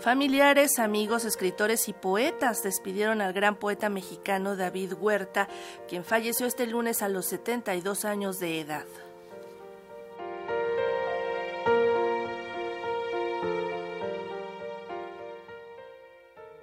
Familiares, amigos, escritores y poetas despidieron al gran poeta mexicano David Huerta, quien falleció este lunes a los 72 años de edad.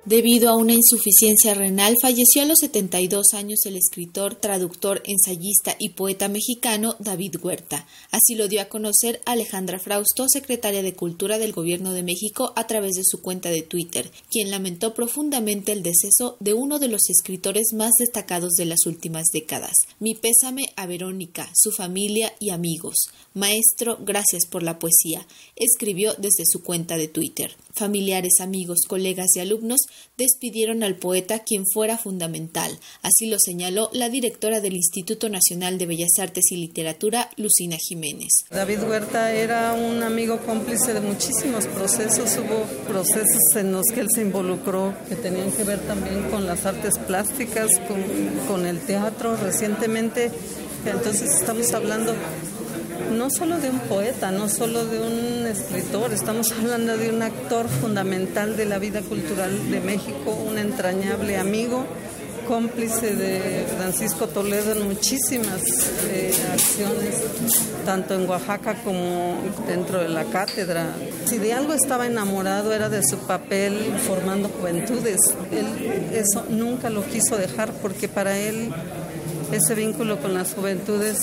Debido a una insuficiencia renal, falleció a los 72 años el escritor, traductor, ensayista y poeta mexicano David Huerta. Así lo dio a conocer Alejandra Frausto, secretaria de Cultura del Gobierno de México, a través de su cuenta de Twitter, quien lamentó profundamente el deceso de uno de los escritores más destacados de las últimas décadas. Mi pésame a Verónica, su familia y amigos. Maestro, gracias por la poesía, escribió desde su cuenta de Twitter. Familiares, amigos, colegas y alumnos despidieron al poeta quien fuera fundamental. Así lo señaló la directora del Instituto Nacional de Bellas Artes y Literatura, Lucina Jiménez. David Huerta era un amigo cómplice de muchísimos procesos. Hubo procesos en los que él se involucró que tenían que ver también con las artes plásticas, con, con el teatro recientemente. Entonces estamos hablando no solo de un poeta, no solo de un escritor, estamos hablando de un actor fundamental de la vida cultural de México, un entrañable amigo, cómplice de Francisco Toledo en muchísimas eh, acciones, tanto en Oaxaca como dentro de la cátedra. Si de algo estaba enamorado era de su papel formando juventudes. Él eso nunca lo quiso dejar porque para él ese vínculo con las juventudes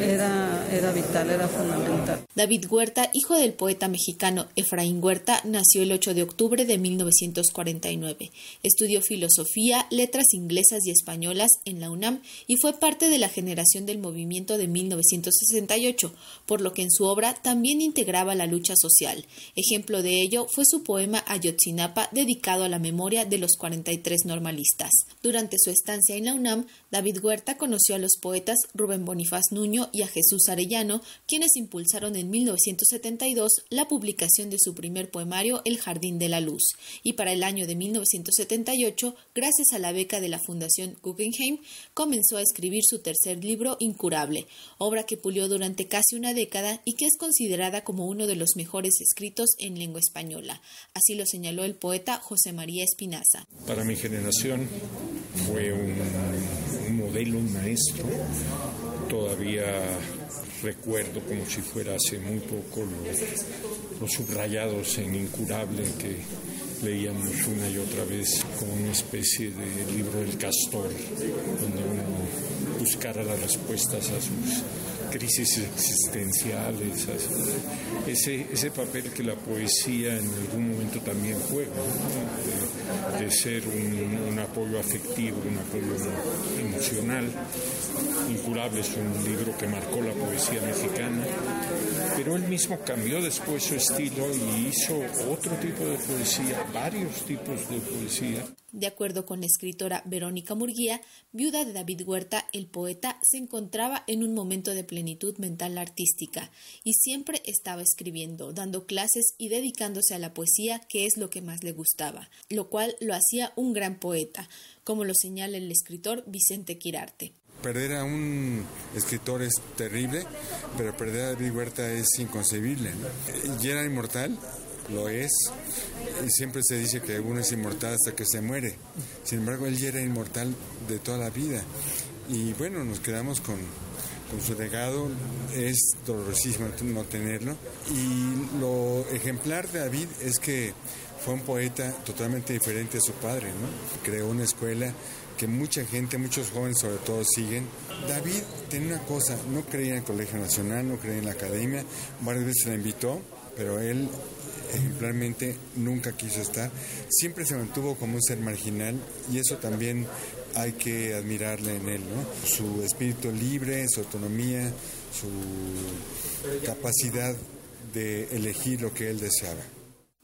era, era vital, era fundamental. David Huerta, hijo del poeta mexicano Efraín Huerta, nació el 8 de octubre de 1949. Estudió filosofía, letras inglesas y españolas en la UNAM y fue parte de la generación del movimiento de 1968, por lo que en su obra también integraba la lucha social. Ejemplo de ello fue su poema Ayotzinapa dedicado a la memoria de los 43 normalistas. Durante su estancia en la UNAM, David Huerta conoció a los poetas Rubén Bonifaz Nuño y a Jesús Arellano, quienes impulsaron en 1972 la publicación de su primer poemario El Jardín de la Luz, y para el año de 1978, gracias a la beca de la Fundación Guggenheim, comenzó a escribir su tercer libro Incurable, obra que pulió durante casi una década y que es considerada como uno de los mejores escritos en lengua española. Así lo señaló el poeta José María Espinaza. Para mi generación fue un modelo, maestro. Todavía recuerdo como si fuera hace muy poco los, subrayados en Incurable que leíamos una y otra vez como una especie de libro del castor, donde uno buscara las respuestas a sus crisis existenciales, ese, ese papel que la poesía en algún momento también juega, ser un, apoyo afectivo, un apoyo emocional. Incurable es un libro que marcó la poesía mexicana, pero él mismo cambió después su estilo y hizo otro tipo de poesía, varios tipos de poesía. De acuerdo con la escritora Verónica Murguía, viuda de David Huerta, el poeta se encontraba en un momento de plenitud mental artística y siempre estaba escribiendo, dando clases y dedicándose a la poesía, que es lo que más le gustaba, lo lo hacía un gran poeta, como lo señala el escritor Vicente Quirarte. Perder a un escritor es terrible, pero perder a David Huerta es inconcebible. ¿Y era inmortal? Lo es y siempre se dice que uno es inmortal hasta que se muere. Sin embargo, él ya era inmortal de toda la vida. Y bueno, nos quedamos con, con su legado. Es dolorosísimo no tenerlo. Y lo ejemplar de David es que fue un poeta totalmente diferente a su padre. ¿no? Creó una escuela que mucha gente, muchos jóvenes sobre todo siguen. David tenía una cosa, no creía en el Colegio Nacional, no creía en la academia, varias veces la invitó, pero él ejemplarmente nunca quiso estar. Siempre se mantuvo como un ser marginal y eso también hay que admirarle en él, ¿no? Su espíritu libre, su autonomía, su capacidad de elegir lo que él deseaba.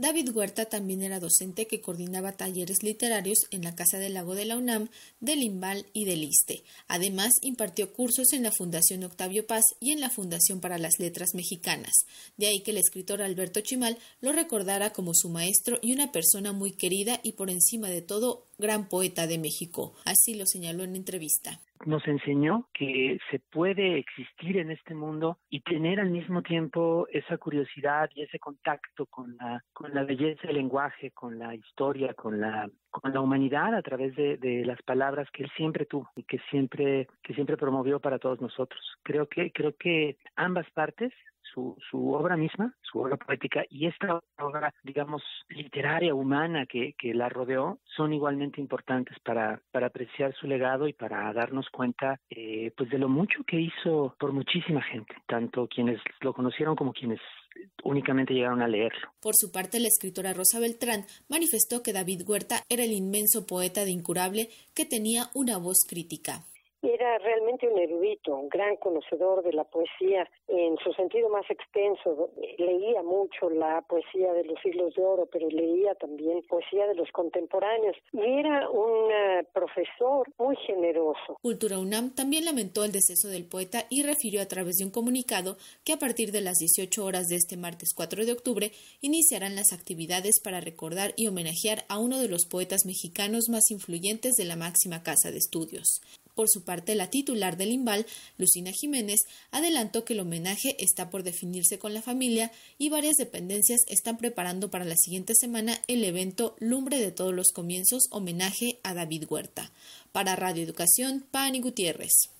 David Huerta también era docente que coordinaba talleres literarios en la Casa del Lago de la UNAM, del IMBAL y del ISTE. Además, impartió cursos en la Fundación Octavio Paz y en la Fundación para las Letras Mexicanas. De ahí que el escritor Alberto Chimal lo recordara como su maestro y una persona muy querida y por encima de todo gran poeta de México. Así lo señaló en entrevista nos enseñó que se puede existir en este mundo y tener al mismo tiempo esa curiosidad y ese contacto con la con la belleza del lenguaje, con la historia, con la con la humanidad a través de, de, las palabras que él siempre tuvo y que siempre que siempre promovió para todos nosotros. Creo que creo que ambas partes su, su obra misma, su obra poética y esta obra, digamos, literaria, humana que, que la rodeó, son igualmente importantes para, para apreciar su legado y para darnos cuenta eh, pues de lo mucho que hizo por muchísima gente, tanto quienes lo conocieron como quienes únicamente llegaron a leerlo. Por su parte, la escritora Rosa Beltrán manifestó que David Huerta era el inmenso poeta de Incurable que tenía una voz crítica. Era realmente un erudito, un gran conocedor de la poesía en su sentido más extenso. Leía mucho la poesía de los siglos de oro, pero leía también poesía de los contemporáneos. Y era un eh, profesor muy generoso. Cultura UNAM también lamentó el deceso del poeta y refirió a través de un comunicado que a partir de las 18 horas de este martes 4 de octubre iniciarán las actividades para recordar y homenajear a uno de los poetas mexicanos más influyentes de la máxima casa de estudios. Por su parte, la titular del IMBAL, Lucina Jiménez, adelantó que el homenaje está por definirse con la familia y varias dependencias están preparando para la siguiente semana el evento Lumbre de todos los comienzos homenaje a David Huerta. Para Radio Educación, Pani Gutiérrez.